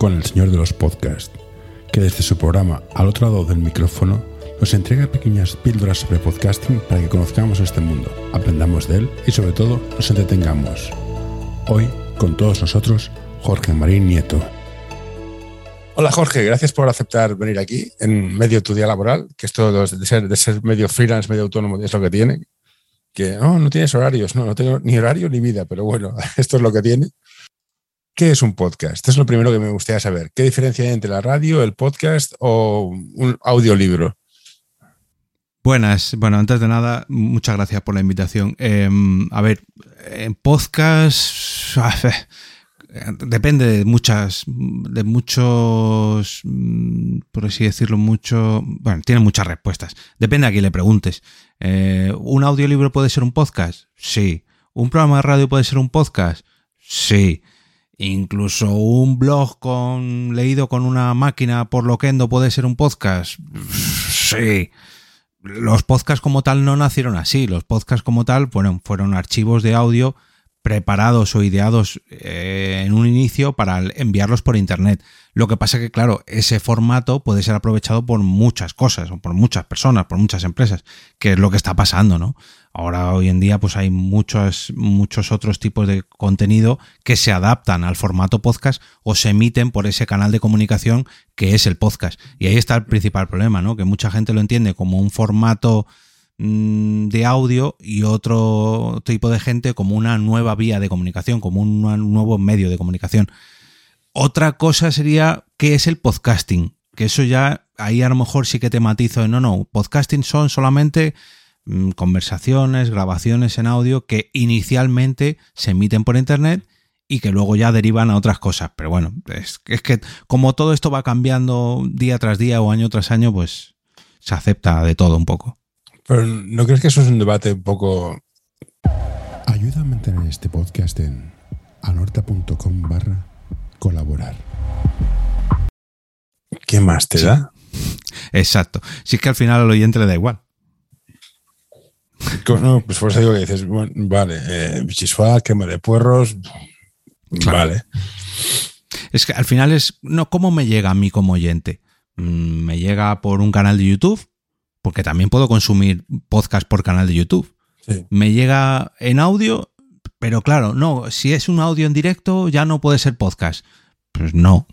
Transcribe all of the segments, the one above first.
Con el señor de los podcasts, que desde su programa al otro lado del micrófono nos entrega pequeñas píldoras sobre podcasting para que conozcamos este mundo, aprendamos de él y sobre todo nos entretengamos. Hoy, con todos nosotros, Jorge Marín Nieto. Hola Jorge, gracias por aceptar venir aquí en medio de tu día laboral, que esto de ser, de ser medio freelance, medio autónomo es lo que tiene, que no, no tienes horarios, no, no tengo ni horario ni vida, pero bueno, esto es lo que tiene. ¿Qué es un podcast? Esto es lo primero que me gustaría saber. ¿Qué diferencia hay entre la radio, el podcast o un audiolibro? Buenas, bueno, antes de nada, muchas gracias por la invitación. Em, a ver, en podcast depende de muchas, de muchos, mm, por así decirlo, mucho, bueno, tiene muchas respuestas. Depende a quién le preguntes. Eh, ¿Un audiolibro puede ser un podcast? Sí. ¿Un programa de radio puede ser un podcast? Sí. Incluso un blog con leído con una máquina por loquendo puede ser un podcast. Sí los podcasts como tal no nacieron así. Los podcasts como tal bueno, fueron archivos de audio preparados o ideados eh, en un inicio para enviarlos por internet. Lo que pasa que, claro, ese formato puede ser aprovechado por muchas cosas, o por muchas personas, por muchas empresas, que es lo que está pasando, ¿no? Ahora, hoy en día, pues hay muchos, muchos otros tipos de contenido que se adaptan al formato podcast o se emiten por ese canal de comunicación que es el podcast. Y ahí está el principal problema, ¿no? Que mucha gente lo entiende como un formato mm, de audio y otro tipo de gente como una nueva vía de comunicación, como un nuevo medio de comunicación. Otra cosa sería qué es el podcasting, que eso ya ahí a lo mejor sí que te matizo, no, no, podcasting son solamente conversaciones, grabaciones en audio que inicialmente se emiten por internet y que luego ya derivan a otras cosas. Pero bueno, es, es, que como todo esto va cambiando día tras día o año tras año, pues se acepta de todo un poco. Pero ¿no crees que eso es un debate un poco... Ayuda a mantener este podcast en anorta.com barra colaborar. ¿Qué más te da? Exacto. Si es que al final al oyente le da igual. No, pues por eso digo que dices, vale, eh, quema de puerros, vale. Es que al final es, no, ¿cómo me llega a mí como oyente? Mm, me llega por un canal de YouTube, porque también puedo consumir podcast por canal de YouTube. Me llega en audio, pero claro, no, si es un audio en directo ya no puede ser podcast. Pues no.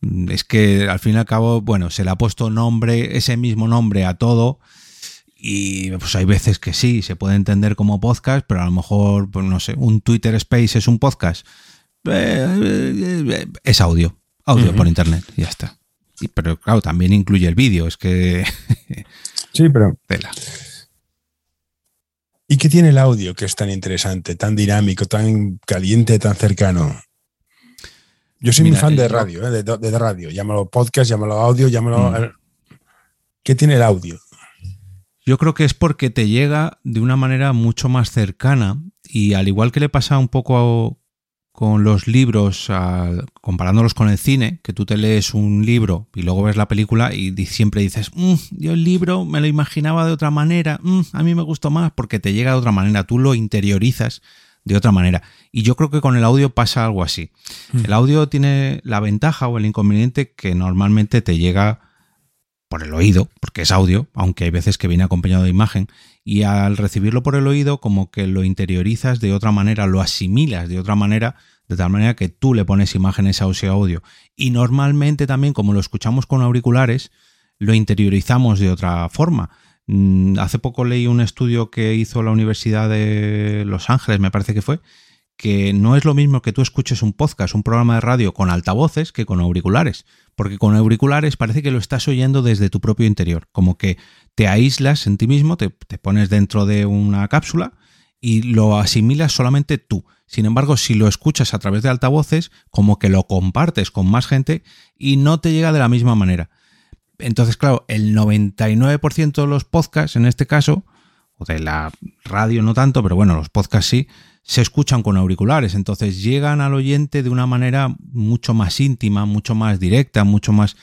es que al fin y al cabo, bueno, se le ha puesto nombre, ese mismo nombre a todo y pues hay veces que sí, se puede entender como podcast, pero a lo mejor, pues no sé, un Twitter Space es un podcast. Eh, eh, es audio, audio por internet, y ya está. pero claro, también incluye el vídeo, es que... sí, pero... ¿Y qué tiene el audio que es tan interesante, tan dinámico, tan caliente, tan cercano? Yo soy un fan de radio, eh, de, radio. Llámalo podcast, llámalo audio, llámalo... Mm. ¿Qué tiene el audio? Yo creo que es porque te llega de una manera mucho más cercana y al igual que le pasa un poco con los libros, comparándolos con el cine, que tú te lees un libro y luego ves la película y siempre dices, mm, yo el libro me lo imaginaba de otra manera, mm, a mí me gustó más porque te llega de otra manera, tú lo interiorizas de otra manera. Y yo creo que con el audio pasa algo así. Mm. El audio tiene la ventaja o el inconveniente que normalmente te llega por el oído, porque es audio, aunque hay veces que viene acompañado de imagen, y al recibirlo por el oído como que lo interiorizas de otra manera, lo asimilas de otra manera, de tal manera que tú le pones imágenes a ese audio. Y normalmente también, como lo escuchamos con auriculares, lo interiorizamos de otra forma. Mm, hace poco leí un estudio que hizo la Universidad de Los Ángeles, me parece que fue, que no es lo mismo que tú escuches un podcast, un programa de radio con altavoces que con auriculares, porque con auriculares parece que lo estás oyendo desde tu propio interior, como que te aíslas en ti mismo, te, pones dentro de una cápsula y lo asimilas solamente tú. Sin embargo, si lo escuchas a través de altavoces, como que lo compartes con más gente y no te llega de la misma manera. Entonces, claro, el 99% de los podcasts, en este caso, o de la radio no tanto, pero bueno, los podcasts sí, se escuchan con auriculares, entonces llegan al oyente de una manera mucho más íntima, mucho más directa, mucho más...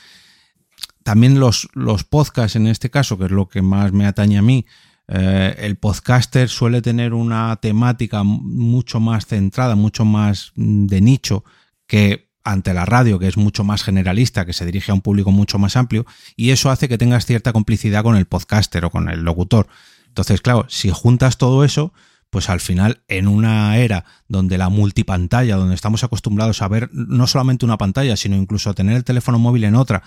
También los, los podcasts en este caso, que es lo que más me atañe a mí, eh, el podcaster suele tener una temática mucho más centrada, mucho más de nicho, que ante la radio, que es mucho más generalista, que se dirige a un público mucho más amplio, y eso hace que tengas cierta complicidad con el podcaster o con el locutor. Entonces, claro, si juntas todo eso, pues al final, en una era donde la multipantalla, donde estamos acostumbrados a ver no solamente una pantalla, sino incluso a tener el teléfono móvil en otra,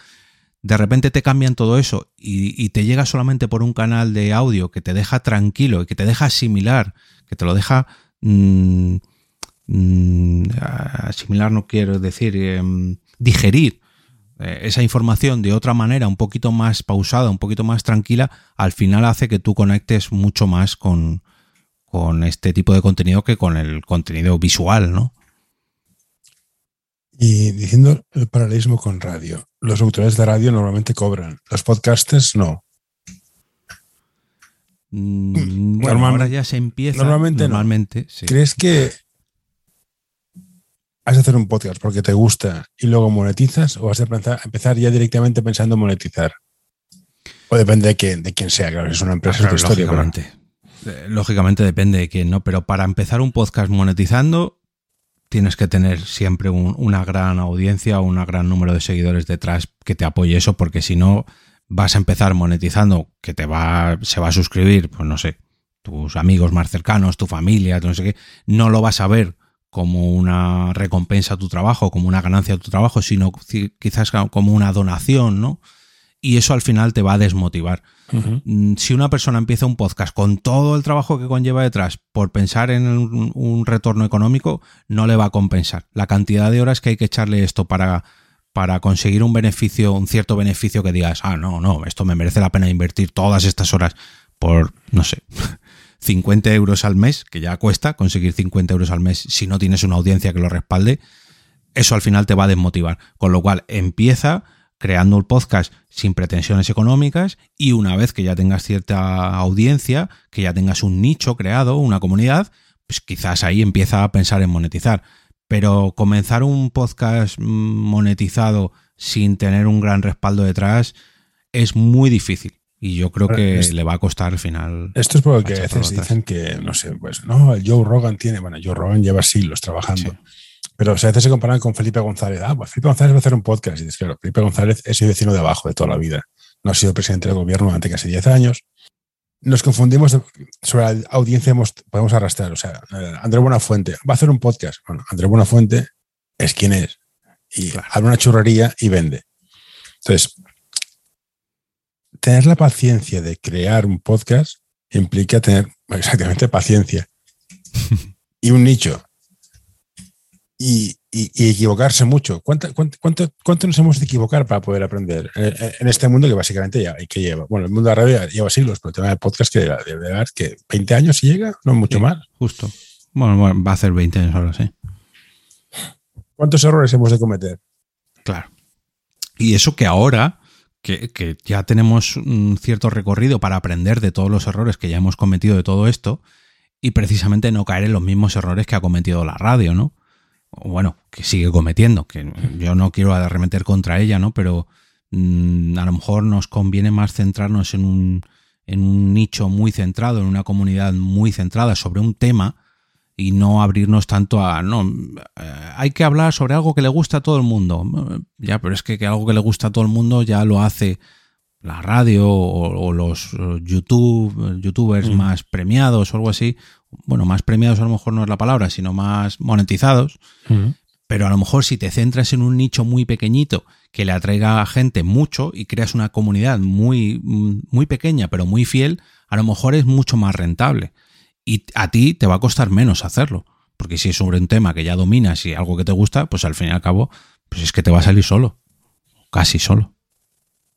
de repente te cambian todo eso y, te llega solamente por un canal de audio que te deja tranquilo y que te deja asimilar, que te lo deja... Mm, mm, asimilar no quiero decir, em, digerir eh, esa información de otra manera, un poquito más pausada, un poquito más tranquila, al final hace que tú conectes mucho más con, con este tipo de contenido que con el contenido visual, ¿no? Y diciendo el paralelismo con radio, los autores de radio normalmente cobran, los podcasters no. Mm, bueno, ahora ya se empieza. Normalmente, normalmente ¿Crees que has de hacer un podcast porque te gusta y luego monetizas o vas a empezar, ya directamente pensando en monetizar? O depende de quién, de quién sea, claro, si es una empresa, ah, Lógicamente. Eh, lógicamente depende de quién, ¿no? Pero para empezar un podcast monetizando, tienes que tener siempre una gran audiencia un gran número de seguidores detrás que te apoye eso, porque si no vas a empezar monetizando, que te va, se va a suscribir, pues no sé, tus amigos más cercanos, tu familia, no sé qué, no lo vas a ver como una recompensa a tu trabajo, como una ganancia a tu trabajo, sino quizás como una donación, ¿no? Y eso al final te va a desmotivar. Mm, si una persona empieza un podcast con todo el trabajo que conlleva detrás por pensar en un, retorno económico, no le va a compensar. La cantidad de horas que hay que echarle esto para, para conseguir un beneficio, un cierto beneficio que digas, ah, no, no, esto me merece la pena invertir todas estas horas por, no sé, 50 euros al mes, que ya cuesta conseguir 50 euros al mes si no tienes una audiencia que lo respalde, eso al final te va a desmotivar. Con lo cual, empieza creando el podcast sin pretensiones económicas y una vez que ya tengas cierta audiencia, que ya tengas un nicho creado, una comunidad, pues quizás ahí empieza a pensar en monetizar. Pero comenzar un podcast monetizado sin tener un gran respaldo detrás es muy difícil. Y yo creo que le va a costar al final. Esto es porque a veces dicen que, no sé, pues no, el Joe Rogan tiene, bueno, Joe Rogan lleva siglos trabajando. Pero a veces se comparan con Felipe González. Ah, pues Felipe González va a hacer un podcast. Y dices, claro, Felipe González es el vecino de abajo de toda la vida. No ha sido presidente del gobierno durante casi 10 años. Nos confundimos sobre la audiencia, podemos arrastrar. O sea, Andrés Buenafuente va a hacer un podcast. Bueno, Andrés Buenafuente es quien es. Y abre una churrería y vende. Entonces, tener la paciencia de crear un podcast implica tener exactamente paciencia y un nicho y, equivocarse mucho. ¿Cuánto, cuánto, cuánto, nos hemos de equivocar para poder aprender en, este mundo que básicamente ya que lleva? Bueno, el mundo de la radio lleva siglos, pero el tema del podcast que de verdad que 20 años si llega, no mucho más. Justo. Bueno, va a hacer 20 años ahora, sí. ¿Cuántos errores hemos de cometer? Claro. Y eso que ahora, que, que, ya tenemos un cierto recorrido para aprender de todos los errores que ya hemos cometido de todo esto, y precisamente no caer en los mismos errores que ha cometido la radio, ¿no? Bueno, que sigue cometiendo, que yo no quiero arremeter contra ella, ¿no? Pero mm, a lo mejor nos conviene más centrarnos en un, en un nicho muy centrado, en una comunidad muy centrada sobre un tema y no abrirnos tanto a, no, eh, hay que hablar sobre algo que le gusta a todo el mundo. Ya, pero es que, algo que le gusta a todo el mundo ya lo hace la radio o, los eh, YouTube, youtubers mm. más premiados o algo así, bueno, más premiados a lo mejor no es la palabra, sino más monetizados, pero a lo mejor si te centras en un nicho muy pequeñito que le atraiga a gente mucho y creas una comunidad muy, muy pequeña pero muy fiel, a lo mejor es mucho más rentable. Y a ti te va a costar menos hacerlo, porque si es sobre un tema que ya dominas y algo que te gusta, pues al fin y al cabo, pues es que te va a salir solo, casi solo.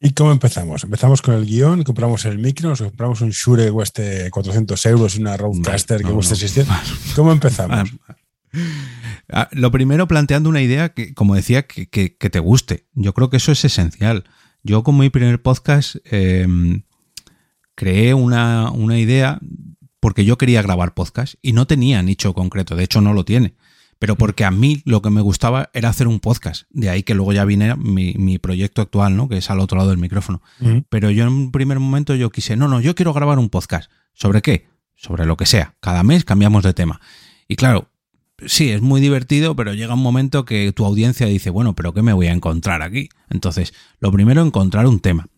¿Y cómo empezamos? Empezamos con el guion, compramos el micro, nos compramos un Shure que cueste 400 euros y una Roadcaster que cueste 600. ¿Cómo empezamos? Ah, lo primero planteando una idea que, como decía, que, te guste. Yo creo que eso es esencial. Yo con mi primer podcast em, creé una, una idea porque yo quería grabar podcast y no tenía nicho concreto, de hecho no lo tiene pero porque a mí lo que me gustaba era hacer un podcast. De ahí que luego ya vine mi, proyecto actual, ¿no? Que es al otro lado del micrófono. Pero yo en un primer momento yo quise, no, no, yo quiero grabar un podcast. ¿Sobre qué? Sobre lo que sea. Cada mes cambiamos de tema. Y claro, sí, es muy divertido, pero llega un momento que tu audiencia dice, bueno, pero ¿qué me voy a encontrar aquí? Entonces, lo primero, encontrar un tema.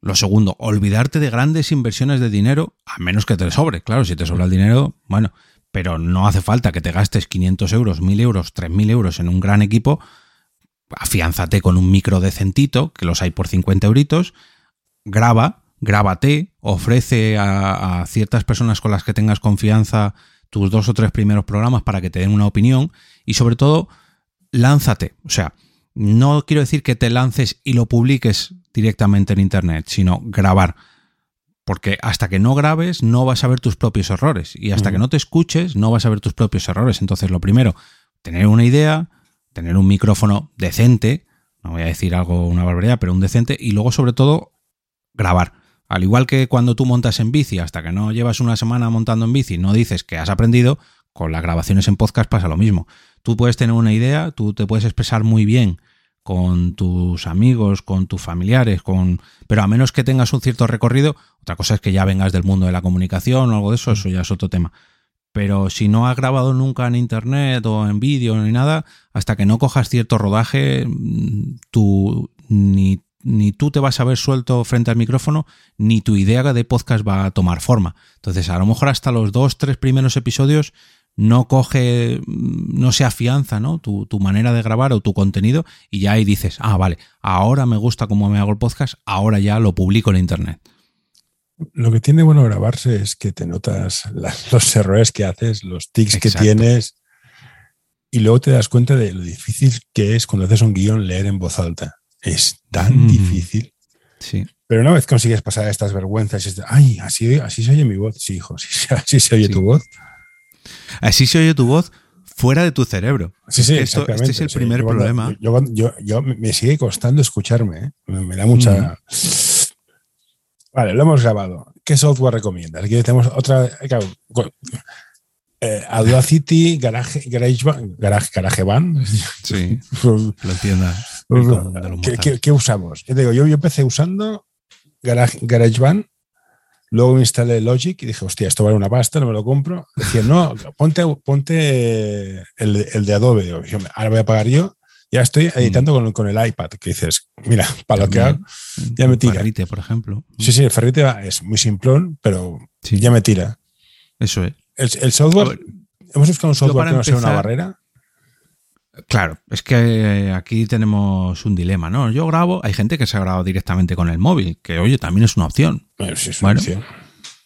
Lo segundo, olvidarte de grandes inversiones de dinero, a menos que te sobre. Claro, si te sobra el dinero, bueno, pero no hace falta que te gastes 500 euros, 1000 euros, 3000 euros en un gran equipo. Afiánzate con un micro decentito, que los hay por 50 euritos, graba, grábate, ofrece a, a ciertas personas con las que tengas confianza tus dos o tres primeros programas para que te den una opinión y sobre todo, lánzate. O sea, no quiero decir que te lances y lo publiques directamente en Internet, sino grabar. Porque hasta que no grabes no vas a ver tus propios errores. Y hasta que no te escuches no vas a ver tus propios errores. Entonces, lo primero, tener una idea, tener un micrófono decente, no voy a decir algo, una barbaridad, pero un decente, y luego sobre todo grabar. Al igual que cuando tú montas en bici, hasta que no llevas una semana montando en bici, no dices que has aprendido, con las grabaciones en podcast pasa lo mismo. Tú puedes tener una idea, tú te puedes expresar muy bien con tus amigos, con tus familiares, con pero a menos que tengas un cierto recorrido, otra cosa es que ya vengas del mundo de la comunicación o algo de eso, eso ya es otro tema. Pero si no has grabado nunca en internet o en vídeo ni nada, hasta que no cojas cierto rodaje, mm, tú ni, tú te vas a ver suelto frente al micrófono, ni tu idea de podcast va a tomar forma. Entonces, a lo mejor hasta los dos, tres primeros episodios no coge, no se afianza, ¿no? Tu, manera de grabar o tu contenido y ya ahí dices, ah, vale, ahora me gusta cómo me hago el podcast, ahora ya lo publico en Internet. Lo que tiene bueno grabarse es que te notas los errores que haces, los tics que tienes y luego te das cuenta de lo difícil que es cuando haces un guion leer en voz alta. Es tan mm. difícil. Sí. Pero una vez consigues pasar estas vergüenzas, y ay, así, así se oye mi voz. Sí, hijo, así, se oye tu voz. Así se oye tu voz fuera de tu cerebro. Sí, sí, Esto, este es el primer problema. Yo, me sigue costando escucharme, ¿eh? me, da mucha... Vale, lo hemos grabado. ¿Qué software recomiendas? Aquí tenemos otra... Eh, Audacity, Garage, GarageBand, Garage, GarageBand. Sí, lo entiendas. ¿Qué, usamos? Yo, digo, yo, yo empecé usando Garage, GarageBand Luego instalé Logic y dije, hostia, esto vale una pasta, no me lo compro. Decía, no, ponte, ponte el, de Adobe. Ahora voy a pagar yo. Ya estoy mm. editando con, el iPad, que dices, mira, para lo que hago, ya me tira. Ferrite, por ejemplo. Sí, sí, el Ferrite es muy simplón, pero ya me tira. Eso es. El, software, hemos buscado un software que no sea una barrera. Claro, es que aquí tenemos un dilema, ¿no? Yo grabo, hay gente que se ha grabado directamente con el móvil, que oye, también es una opción. sí, es una opción.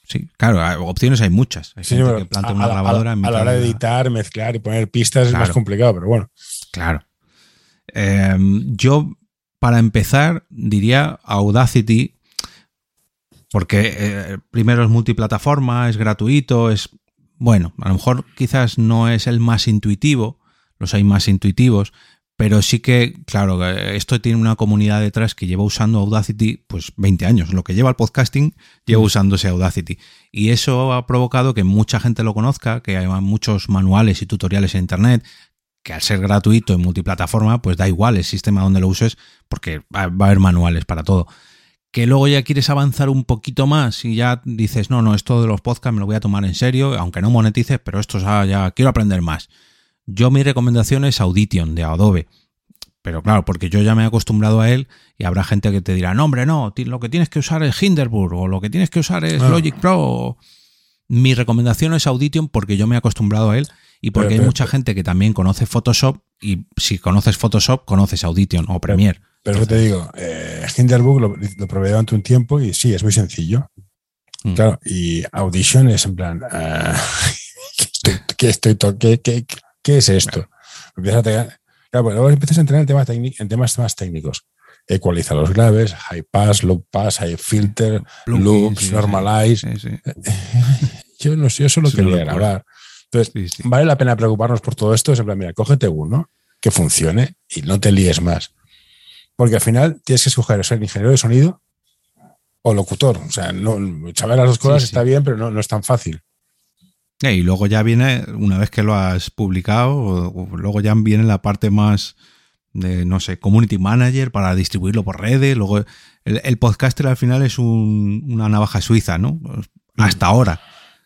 Sí, claro, opciones hay muchas. Hay gente que planta una grabadora. A, la hora de editar, mezclar y poner pistas es más complicado, pero bueno. Claro. Em, yo, para empezar, diría Audacity, porque eh, primero es multiplataforma, es gratuito, es. Bueno, a lo mejor quizás no es el más intuitivo los hay más intuitivos, pero sí que, claro, esto tiene una comunidad detrás que lleva usando Audacity pues 20 años. Lo que lleva el podcasting lleva mm. usándose Audacity. Y eso ha provocado que mucha gente lo conozca, que hay muchos manuales y tutoriales en Internet, que al ser gratuito en multiplataforma, pues da igual el sistema donde lo uses, porque va, a haber manuales para todo. Que luego ya quieres avanzar un poquito más y ya dices, no, no, esto de los podcasts me lo voy a tomar en serio, aunque no monetices, pero esto ya, ya quiero aprender más yo mi recomendación es Audition de Adobe. Pero claro, porque yo ya me he acostumbrado a él y habrá gente que te dirá, no, hombre, no, lo que tienes que usar es Hinderburg o lo que tienes que usar es ah. Logic Pro. Mi recomendación es Audition porque yo me he acostumbrado a él y porque hay mucha gente que también conoce Photoshop y si conoces Photoshop, conoces Audition o Premiere. Pero, eso te digo, eh, Hinderburg lo, lo, probé durante un tiempo y sí, es muy sencillo. Mm. Claro, y Audition es en plan, uh, ¿qué estoy, qué, qué, ¿Qué es esto? Empiezas a claro, luego empiezas a entrenar en temas, en temas más técnicos. Ecualiza los graves, high pass, low pass, high filter, loops, normalize. yo no sé, yo solo quería grabar. Entonces, vale la pena preocuparnos por todo esto. Es en plan, mira, cógete uno que funcione y no te líes más. Porque al final tienes que escoger ser ingeniero de sonido o locutor. O sea, no, saber las dos cosas está bien, pero no, no es tan fácil. Y luego ya viene, una vez que lo has publicado, luego ya viene la parte más de, no sé, community manager para distribuirlo por redes. Luego, el, podcaster al final es una navaja suiza, ¿no? Hasta ahora.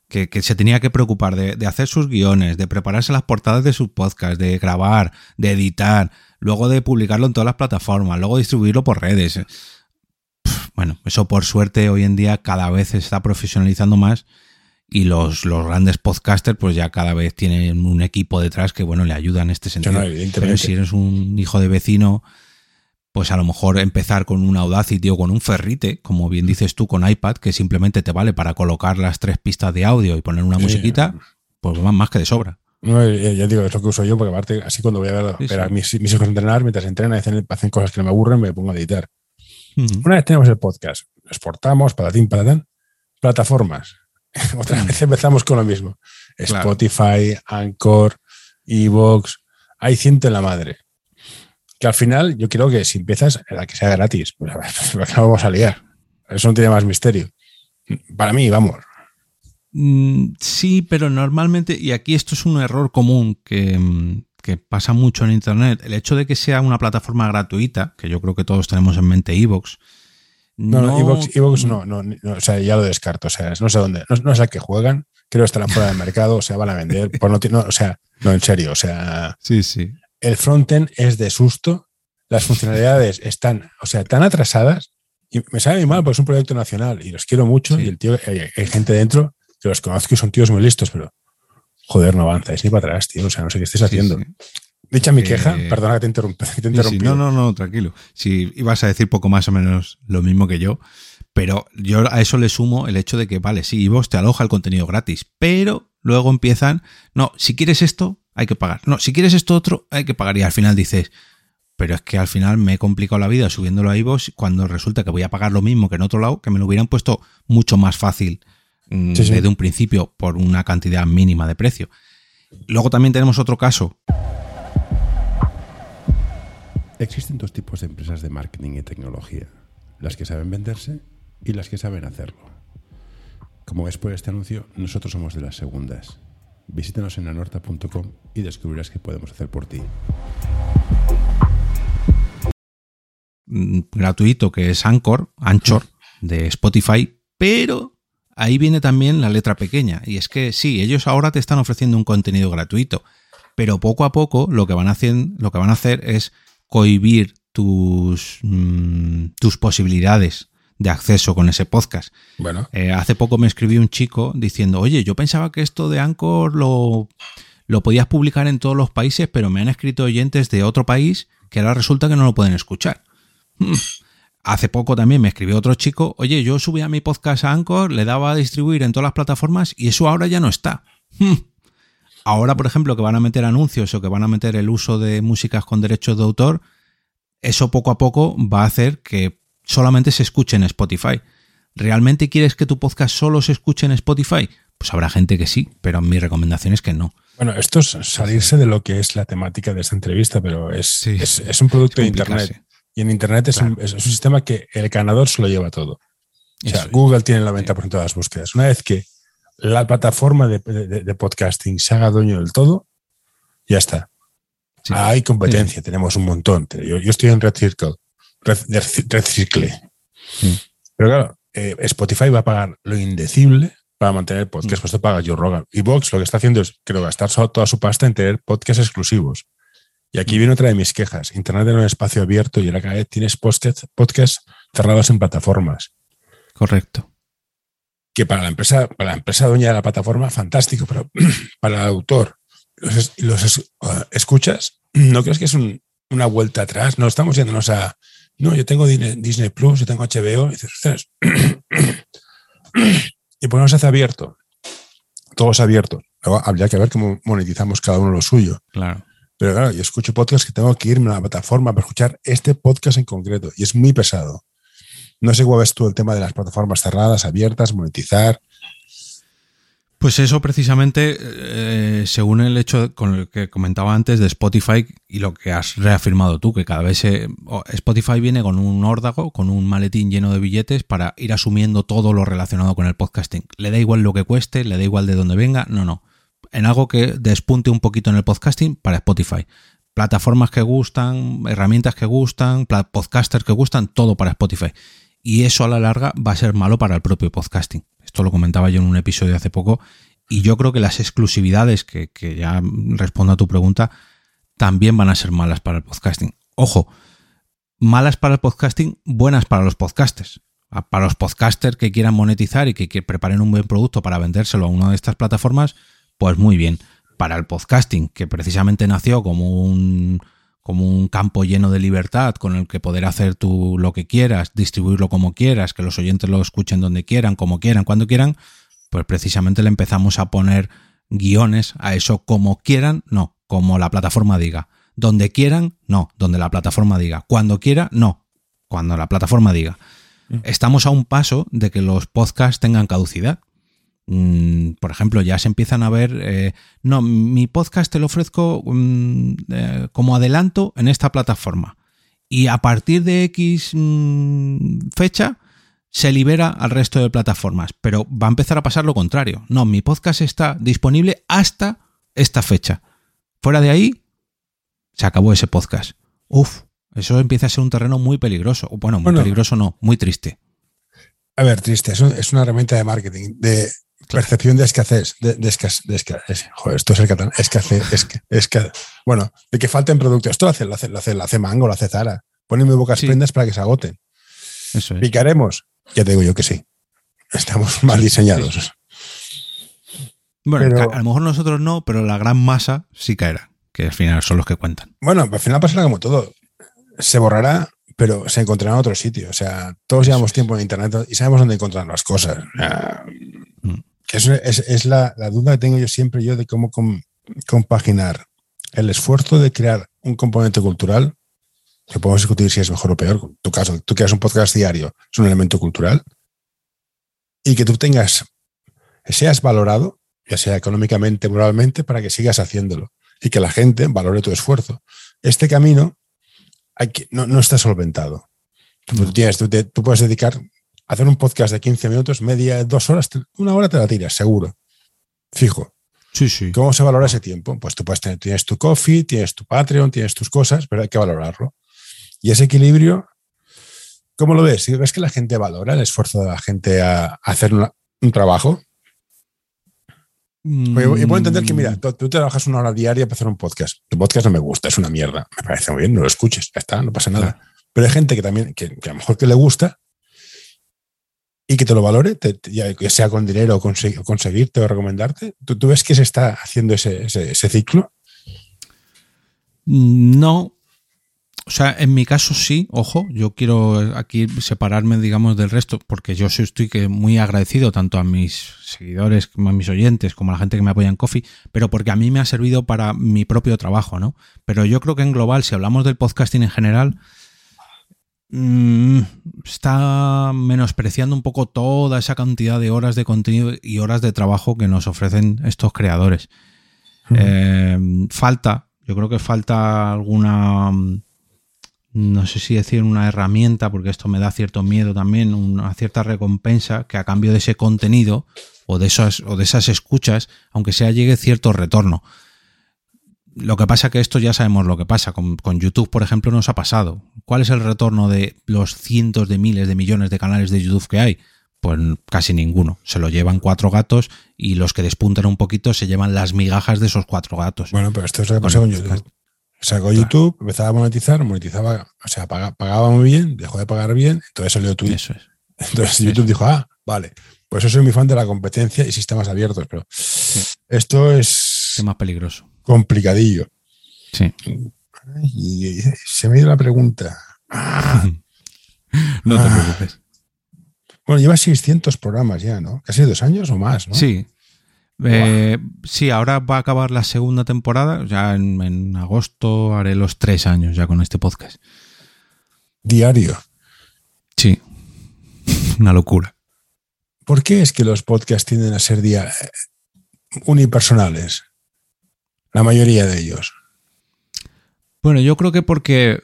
que, se tenía que preocupar de, hacer sus guiones, de prepararse las portadas de sus podcasts, de grabar, de editar, luego de publicarlo en todas las plataformas, luego distribuirlo por redes. bueno, eso por suerte hoy en día cada vez se está profesionalizando más y los, los grandes podcasters pues ya cada vez tienen un equipo detrás que bueno le ayuda en este sentido. Pero si eres un hijo de vecino pues a lo mejor empezar con un Audacity o con un Ferrite, como bien dices tú, con iPad, que simplemente te vale para colocar las tres pistas de audio y poner una musiquita, pues van más que de sobra. No, eh, ya digo, es lo que uso yo, porque aparte, así cuando voy a ver, a mis, mis, hijos entrenar, mientras entrenan, hacen, hacen cosas que no me aburren, me pongo a editar. Una vez tenemos el podcast, exportamos, patatín, patatán, plataformas. Otra vez empezamos con lo mismo. Spotify, Anchor, Evox, hay ciento en la madre que al final yo quiero que si empiezas, la que sea gratis, pues, pues vamos a liar. Eso no tiene más misterio. Para mí, vamos. Mm, sí, pero normalmente, y aquí esto es un error común que, que pasa mucho en Internet, el hecho de que sea una plataforma gratuita, que yo creo que todos tenemos en mente Evox. No, no, Evox, no, no, o sea, ya lo descarto, o sea, no sé dónde, no, sé a qué juegan, creo que estarán fuera del mercado, o sea, van a vender, por no, no, o sea, no, en serio, o sea. Sí, sí el frontend es de susto, las funcionalidades están, o sea, tan atrasadas y me sabe muy mal porque es un proyecto nacional y los quiero mucho y el tío, hay, gente dentro que los conozco y son tíos muy listos, pero joder, no avanza, es ni para atrás, tío, o sea, no sé qué estés haciendo. Dicha mi queja, eh, perdona que te interrumpa. no, no, no, tranquilo. Si ibas a decir poco más o menos lo mismo que yo, pero yo a eso le sumo el hecho de que, vale, sí, vos te aloja el contenido gratis, pero luego empiezan, no, si quieres esto, hay que pagar. No, si quieres esto otro, hay que pagar. Y al final dices, pero es que al final me he complicado la vida subiéndolo a iVoox cuando resulta que voy a pagar lo mismo que en otro lado, que me lo hubieran puesto mucho más fácil mm, desde un principio por una cantidad mínima de precio. Luego también tenemos otro caso. Existen dos tipos de empresas de marketing y tecnología, las que saben venderse y las que saben hacerlo. Como ves por este anuncio, nosotros somos de las segundas. Visítanos en anorta.com y descubrirás qué podemos hacer por ti. Mm, gratuito que es Anchor, Anchor de Spotify, pero ahí viene también la letra pequeña. Y es que sí, ellos ahora te están ofreciendo un contenido gratuito, pero poco a poco lo que van a hacer, lo que van a hacer es cohibir tus, mm, tus posibilidades de acceso con ese podcast. Bueno. Eh, hace poco me escribió un chico diciendo, oye, yo pensaba que esto de Anchor lo, lo podías publicar en todos los países, pero me han escrito oyentes de otro país que ahora resulta que no lo pueden escuchar. Hmm. Hace poco también me escribió otro chico, oye, yo subía mi podcast a Anchor, le daba a distribuir en todas las plataformas y eso ahora ya no está. Ahora, por ejemplo, que van a meter anuncios o que van a meter el uso de músicas con derechos de autor, eso poco a poco va a hacer que solamente se escuche en Spotify. ¿Realmente quieres que tu podcast solo se escuche en Spotify? Pues habrá gente que sí, pero mi recomendación es que no. Bueno, esto es salirse de lo que es la temática de esta entrevista, pero es, es, un producto de Internet. Y en Internet es, un, sistema que el ganador se lo lleva todo. O sea, Google tiene el 90% de las búsquedas. Una vez que la plataforma de, podcasting se haga dueño del todo, ya está. Hay competencia, tenemos un montón. Yo, yo estoy en Red Circle recicle. Pero claro, eh, Spotify va a pagar lo indecible para mantener podcast. Pues esto paga Joe Rogan. Y Vox lo que está haciendo es, creo, gastar toda su pasta en tener podcasts exclusivos. Y aquí viene otra de mis quejas. Internet era un espacio abierto y ahora cada vez tienes podcasts podcast cerrados en plataformas. Correcto. Que para la empresa, para la empresa dueña de la plataforma, fantástico, pero para el autor, los, los escuchas, ¿no crees que es una vuelta atrás? No estamos yéndonos a, no, yo tengo Disney Plus, yo tengo HBO. Y dices, y pues se hace abierto. Todo es abierto. Luego habría que ver cómo monetizamos cada uno lo suyo. Claro. Pero claro, yo escucho podcasts que tengo que irme a la plataforma para escuchar este podcast en concreto. Y es muy pesado. No sé cómo ves tú el tema de las plataformas cerradas, abiertas, monetizar. Pues eso precisamente, eh, según el hecho con el que comentaba antes de Spotify y lo que has reafirmado tú, que cada vez Spotify viene con un órdago, con un maletín lleno de billetes para ir asumiendo todo lo relacionado con el podcasting. Le da igual lo que cueste, le da igual de dónde venga, no, no. En algo que despunte un poquito en el podcasting para Spotify. Plataformas que gustan, herramientas que gustan, podcasters que gustan, todo para Spotify. Y eso a la larga va a ser malo para el propio podcasting esto lo comentaba yo en un episodio hace poco, y yo creo que las exclusividades, que, que ya respondo a tu pregunta, también van a ser malas para el podcasting. Ojo, malas para el podcasting, buenas para los podcasters. Para los podcasters que quieran monetizar y que, preparen un buen producto para vendérselo a una de estas plataformas, pues muy bien. Para el podcasting, que precisamente nació como un, como un campo lleno de libertad con el que poder hacer tú lo que quieras, distribuirlo como quieras, que los oyentes lo escuchen donde quieran, como quieran, cuando quieran, pues precisamente le empezamos a poner guiones a eso como quieran, no, como la plataforma diga. Donde quieran, no, donde la plataforma diga. Cuando quiera, no, cuando la plataforma diga. Mm. Estamos a un paso de que los podcasts tengan caducidad. Mm, por ejemplo, ya se empiezan a ver, eh, no, mi podcast te lo ofrezco mm, eh, como adelanto en esta plataforma. Y a partir de X fecha se libera al resto de plataformas. Pero va a empezar a pasar lo contrario. No, mi podcast está disponible hasta esta fecha. Fuera de ahí, se acabó ese podcast. Uf, eso empieza a ser un terreno muy peligroso. Bueno, muy peligroso no, muy triste. A ver, triste. Es, una herramienta de marketing, de percepción de escasez. De, de, joder, esto es el catalán. Escasez. Es que, bueno, de que falten productos. Esto lo hace, lo hace, lo hace, lo hace Mango, lo hace Zara. Ponen muy pocas prendas para que se agoten. Eso es. ¿Picaremos? Ya te digo yo que sí. Estamos mal diseñados. Bueno, a lo mejor nosotros no, pero la gran masa sí caerá, que al final son los que cuentan. Bueno, al final pasará como todo. Se borrará, pero se encontrará en otro sitio. O sea, todos llevamos tiempo en Internet y sabemos dónde encontrar las cosas. Es, la, duda que tengo yo siempre yo de cómo compaginar el esfuerzo de crear un componente cultural, que podemos discutir si es mejor o peor. En tu caso, tú creas un podcast diario, es un elemento cultural, y que tú tengas, seas valorado ya sea económicamente, moralmente, para que sigas haciéndolo y que la gente valore tu esfuerzo. Este camino no, está solventado. Tú, tienes, tú, puedes dedicar hacer un podcast de 15 minutos, media, dos horas, una hora te la tiras, seguro. Fijo. Sí, sí. ¿Cómo se valora ese tiempo? Pues tú puedes tener, tienes tu coffee, tienes tu Patreon, tienes tus cosas, pero hay que valorarlo. Y ese equilibrio, ¿cómo lo ves? ¿Ves que la gente valora el esfuerzo de la gente a, hacer un trabajo? y puedo entender que, mira, mm. tú, trabajas una hora diaria para hacer un podcast. Tu podcast no me gusta, es una mierda. Me parece muy bien, no lo escuches, ya está, no pasa nada. Pero hay gente que también, que, a lo mejor que le gusta y que te lo valore, ya sea con dinero o conseguirte o recomendarte. ¿Tú, ¿Tú, ves que se está haciendo ese, ciclo? No, o sea, en mi caso sí, ojo, yo quiero aquí separarme, digamos, del resto, porque yo estoy muy agradecido tanto a mis seguidores, como a mis oyentes, como a la gente que me apoya en Coffee, pero porque a mí me ha servido para mi propio trabajo, ¿no? Pero yo creo que en global, si hablamos del podcasting en general, mm, está menospreciando un poco toda esa cantidad de horas de contenido y horas de trabajo que nos ofrecen estos creadores. Eh, falta, yo creo que falta alguna no sé si decir una herramienta, porque esto me da cierto miedo también, una cierta recompensa que a cambio de ese contenido o de esas, o de esas escuchas, aunque sea llegue cierto retorno. Lo que pasa que esto ya sabemos lo que pasa. Con, YouTube, por ejemplo, nos ha pasado. ¿Cuál es el retorno de los cientos de miles de millones de canales de YouTube que hay? Pues casi ninguno. Se lo llevan cuatro gatos y los que despuntan un poquito se llevan las migajas de esos cuatro gatos. Bueno, pero esto es lo que pasa con YouTube. Sacó YouTube, empezaba a monetizar, monetizaba, o sea, pagaba, muy bien, dejó de pagar bien, entonces salió Twitch. Entonces YouTube dijo, ah, vale, pues yo soy muy fan de la competencia y sistemas abiertos, pero esto es... más peligroso. Complicadillo. Sí. y se me dio la pregunta. no te ah. preocupes. Bueno, lleva 600 programas ya, ¿no? Casi dos años o más, ¿no? Sí, eh, sí, ahora va a acabar la segunda temporada. Ya en, agosto haré los tres años ya con este podcast. Diario. Sí. Una locura. ¿Por qué es que los podcasts tienden a ser día unipersonales? La mayoría de ellos. Bueno, yo creo que porque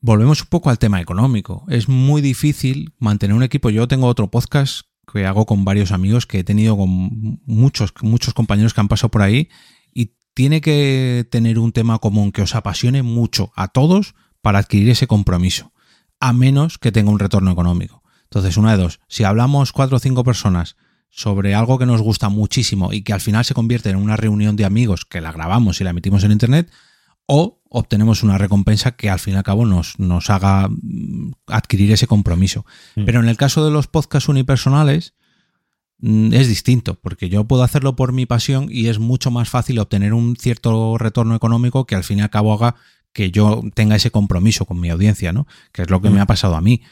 volvemos un poco al tema económico. Es muy difícil mantener un equipo. Yo tengo otro podcast que hago con varios amigos que he tenido con muchos, muchos compañeros que han pasado por ahí y tiene que tener un tema común que os apasione mucho a todos para adquirir ese compromiso, a menos que tenga un retorno económico. Entonces, una de dos, si hablamos cuatro o cinco personas sobre algo que nos gusta muchísimo y que al final se convierte en una reunión de amigos que la grabamos y la emitimos en internet, o obtenemos una recompensa que al fin y al cabo nos, nos haga mm, adquirir ese compromiso. Mm. Pero en el caso de los podcasts unipersonales mm, es distinto, porque yo puedo hacerlo por mi pasión y es mucho más fácil obtener un cierto retorno económico que al fin y al cabo haga que yo tenga ese compromiso con mi audiencia, ¿no? Que es lo que me ha pasado a mí.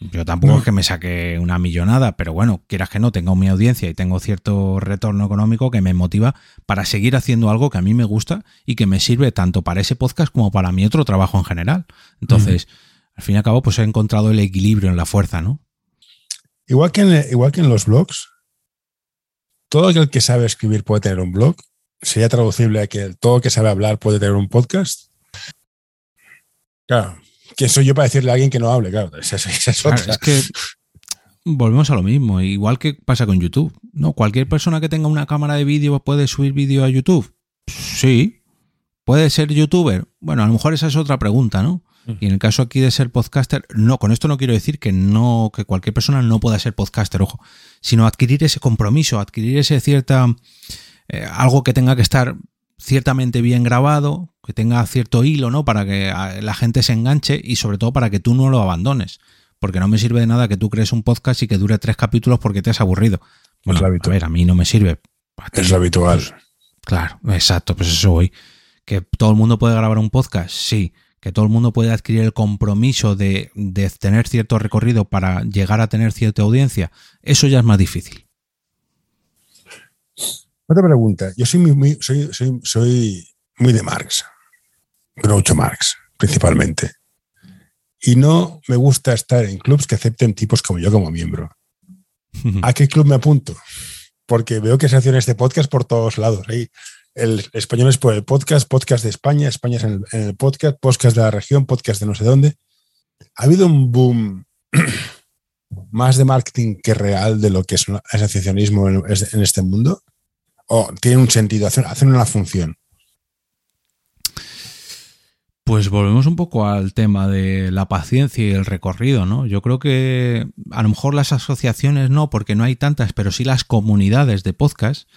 Yo tampoco es que me saque una millonada, pero bueno, quieras que no, tengo mi audiencia y tengo cierto retorno económico que me motiva para seguir haciendo algo que a mí me gusta y que me sirve tanto para ese podcast como para mi otro trabajo en general. Entonces, al fin y al cabo, pues he encontrado el equilibrio en la fuerza, ¿no? Igual que en, igual que en los blogs, todo aquel que sabe escribir puede tener un blog. Sería traducible a que todo el que sabe hablar puede tener un podcast. Claro, ¿Quién soy yo para decirle a alguien que no hable? Claro, es que volvemos a lo mismo, igual que pasa con YouTube. ¿no? Cualquier persona que tenga una cámara de vídeo puede subir vídeo a YouTube. Sí. ¿Puede ser youtuber? Bueno, a lo mejor esa es otra pregunta, ¿no? Y en el caso aquí de ser podcaster, no, con esto no quiero decir que no, que cualquier persona no pueda ser podcaster, ojo, sino adquirir ese compromiso, adquirir ese cierta, eh, algo que tenga que estar ciertamente bien grabado, que tenga cierto hilo, ¿no? Para que la gente se enganche y sobre todo para que tú no lo abandones. Porque no me sirve de nada que tú crees un podcast y que dure tres capítulos porque te has aburrido. Bueno, a ver, a mí no me sirve. es lo habitual. Pues, claro, exacto, pues eso voy. Que todo el mundo puede grabar un podcast, sí. Que todo el mundo puede adquirir el compromiso de, de tener cierto recorrido para llegar a tener cierta audiencia, eso ya es más difícil. Otra pregunta. Yo soy muy, soy, soy, muy de Marx, Groucho Marx, principalmente. Y no me gusta estar en clubs que acepten tipos como yo como miembro. ¿A qué club me apunto? Porque veo que se hacen este podcast por todos lados. el español es por el podcast, podcast de España, España es en el, podcast, podcast de la región, podcast de no sé dónde. Ha habido un boom más de marketing que real de lo que es el asociacionismo en este mundo o tiene un sentido, hacen, una función. Pues volvemos un poco al tema de la paciencia y el recorrido, ¿no? Yo creo que a lo mejor las asociaciones no, porque no hay tantas, pero sí las comunidades de podcast,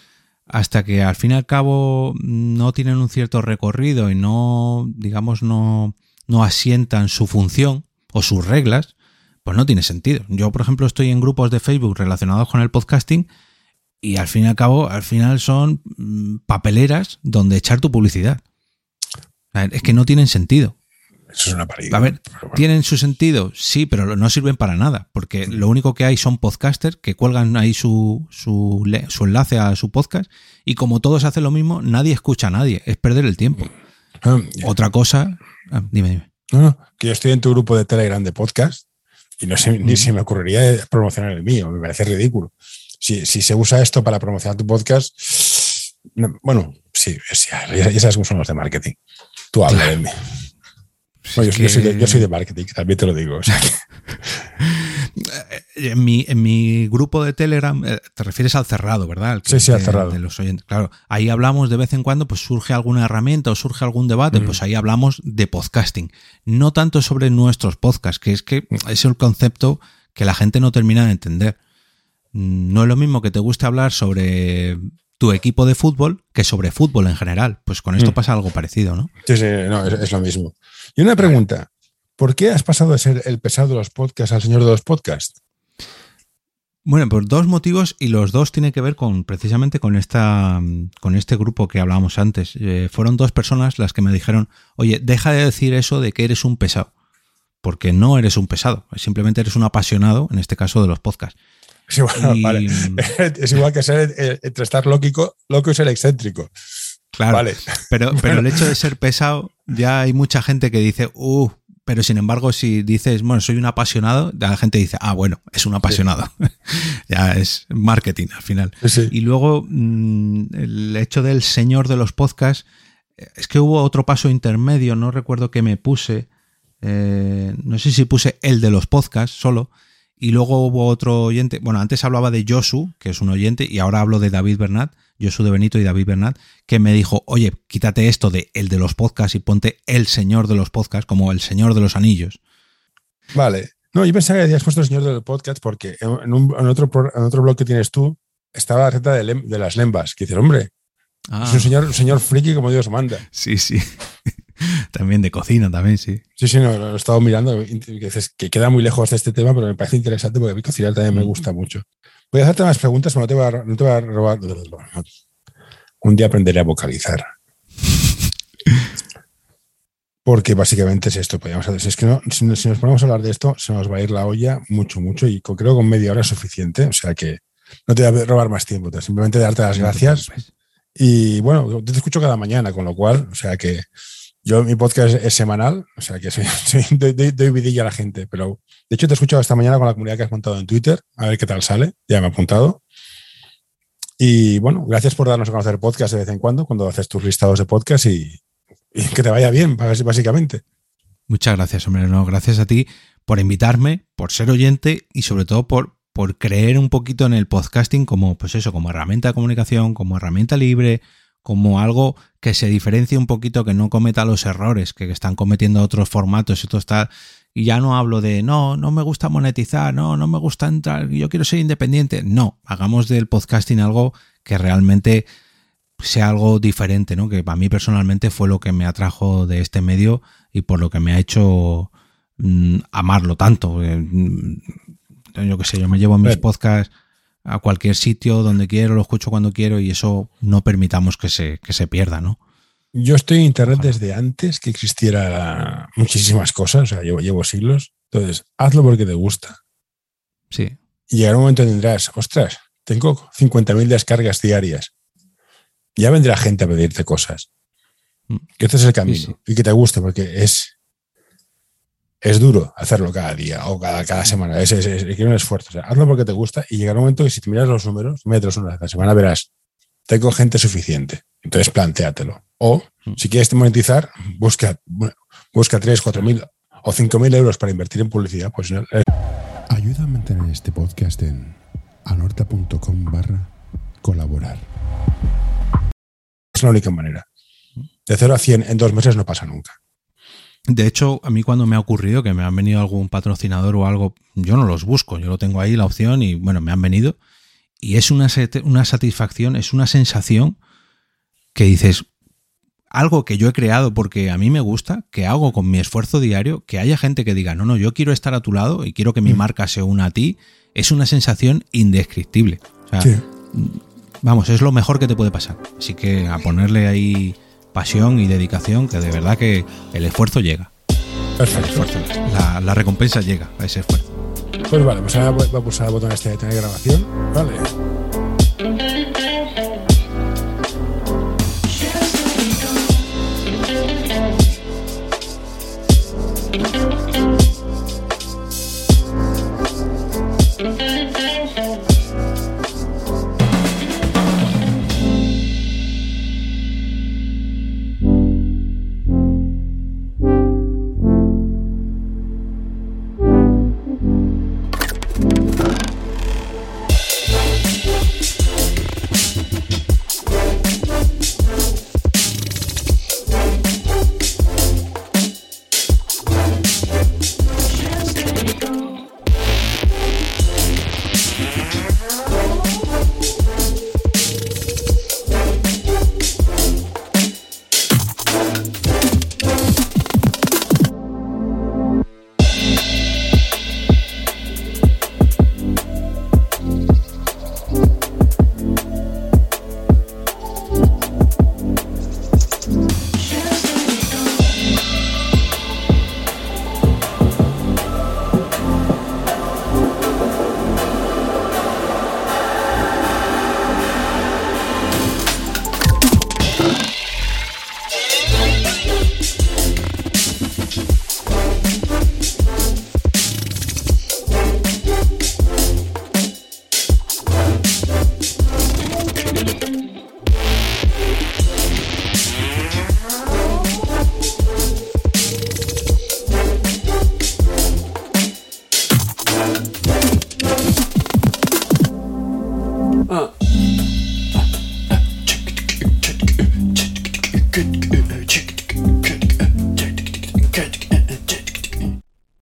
hasta que al fin y al cabo no tienen un cierto recorrido y no, digamos, no, no asientan su función o sus reglas, pues no tiene sentido. Yo, por ejemplo, estoy en grupos de Facebook relacionados con el podcasting y al fin y al cabo, al final son mm, papeleras donde echar tu publicidad. Es que no tienen sentido. Eso es una parida. A ver, ¿tienen su sentido? Sí, pero no sirven para nada, porque lo único que hay son podcasters que cuelgan ahí su, su, su, enlace a su podcast y como todos hacen lo mismo, nadie escucha a nadie, es perder el tiempo. Ah, Otra cosa, ah, dime, dime. No, no, que yo estoy en tu grupo de Telegram de podcast y no sé, ni se me ocurriría promocionar el mío, me parece ridículo si, se usa esto para promocionar tu podcast, bueno, sí, ya, sabes cómo son los de marketing. Tú habla de mí. yo, soy de, marketing, también te lo digo. en, mi, en, mi, grupo de Telegram, eh, te refieres al cerrado, ¿verdad? sí, sí, al cerrado. De los oyentes. Claro, ahí hablamos de vez en cuando, pues surge alguna herramienta o surge algún debate, pues ahí hablamos de podcasting. No tanto sobre nuestros podcasts, que es que es el concepto que la gente no termina de entender. No es lo mismo que te guste hablar sobre tu equipo de fútbol que sobre fútbol en general. Pues con esto mm. pasa algo parecido, ¿no? Sí, sí, no, es, lo mismo. Y una pregunta, ¿por qué has pasado de ser el pesado de los podcasts al señor de los podcasts? Bueno, por dos motivos y los dos tienen que ver con precisamente con esta con este grupo que hablábamos antes. Eh, fueron dos personas las que me dijeron, oye, deja de decir eso de que eres un pesado, porque no eres un pesado, simplemente eres un apasionado, en este caso de los podcasts. Es igual, que ser eh, entre estar loco, loco y ser excéntrico. Claro. Vale. Pero, pero el hecho de ser pesado, ya hay mucha gente que dice, uh, pero sin embargo, si dices, bueno, soy un apasionado, la gente dice, ah, bueno, es un apasionado. ya es marketing al final. Y luego, mm, el hecho del señor de los podcasts, es que hubo otro paso intermedio, no recuerdo qué me puse. Eh, no sé si puse el de los podcasts solo, y luego hubo otro oyente, bueno, antes hablaba de Josu, que es un oyente, y ahora hablo de David Bernat, Josu de Benito y David Bernat, que me dijo, oye, quítate esto de el de los podcasts y ponte el señor de los podcasts como el señor de los anillos. Vale. No, yo pensaba que habías puesto el señor de los podcasts porque en, otro, en otro blog que tienes tú, estaba la receta de, de las lembas, que dices, hombre, Ah, es un señor, un señor friki como Dios manda. Sí, sí. también de cocina, también, sí. Sí, sí, no, lo he estado mirando, que queda muy lejos de este tema, pero me parece interesante porque a mí cocinar también me gusta mucho. Voy a hacerte más preguntas, pero no te voy a, no te voy a robar. Un día aprenderé a vocalizar. Porque básicamente es esto. Podríamos hacer, es que no, si, nos- ponemos a hablar de esto, se nos va a ir la olla mucho, mucho. Y creo que con media hora es suficiente. O sea que no te voy a robar más tiempo. te- Simplemente darte las gracias. Y bueno, te escucho cada mañana, con lo cual, o sea que yo mi podcast es, semanal, o sea que soy, doy, vidilla a la gente. Pero de hecho te he escuchado esta mañana con la comunidad que has montado en Twitter, a ver qué tal sale. Ya me he apuntado. Y bueno, gracias por darnos a conocer podcast de vez en cuando, cuando haces tus listados de podcast y, y que te vaya bien, bás- básicamente. Muchas gracias, hombre. No, gracias a ti por invitarme, por ser oyente y sobre todo por, por creer un poquito en el podcasting como, pues eso, como herramienta de comunicación, como herramienta libre, como algo que se diferencie un poquito, que no cometa los errores que están cometiendo otros formatos y todo está. Y ya no hablo de no, no me gusta monetizar, no, no me gusta entrar, yo quiero ser independiente. No, hagamos del podcasting algo que realmente sea algo diferente, ¿no? Que para mí personalmente fue lo que me atrajo de este medio y por lo que me ha hecho mm, amarlo tanto. Eh, mm, yo qué sé, yo me llevo mis podcasts a cualquier sitio donde quiero, lo escucho cuando quiero y eso no permitamos que se, que se pierda, ¿no? Yo estoy en Internet Ojalá. desde antes que existiera muchísimas cosas, o sea, llevo, llevo siglos. Entonces, hazlo porque te gusta. Sí, Y llegará un momento en que tendrás, ostras, tengo 50.000 descargas diarias. Ya vendrá gente a pedirte cosas. Mm. Que este es el camino. Sí, sí. Y que te guste, porque es, es duro hacerlo cada día o cada, cada semana. Es, es, es- requiere un esfuerzo. O sea, hazlo porque te gusta y llegará un momento que si te miras los números, mírate los números de la semana, verás, tengo gente suficiente. Entonces, plantéatelo. O, Mm. si quieres monetizar, busca, busca 3, 4 mil o 5 mil euros para invertir en publicidad. Pues eh, Ayuda a mantener este podcast en anorta.com barra colaborar. es la única manera. De 0 a 100 en dos meses no pasa nunca. De hecho, a mí cuando me ha ocurrido que me han venido algún patrocinador o algo, yo no los busco, yo lo tengo ahí la opción y bueno, me han venido. Y es una, una satisfacción, es una sensación que dices, algo que yo he creado porque a mí me gusta, que hago con mi esfuerzo diario, que haya gente que diga, no, no, yo quiero estar a tu lado y quiero que mi Mm. marca se una a ti, es una sensación indescriptible. O sea, Sí. vamos, es lo mejor que te puede pasar. Así que a ponerle ahí pasión y dedicación, que de verdad que el esfuerzo llega. El Perfecto. esfuerzo, la, la recompensa llega a ese esfuerzo. Pues vale, pues ahora voy a pulsar el botón este de tener grabación. Vale.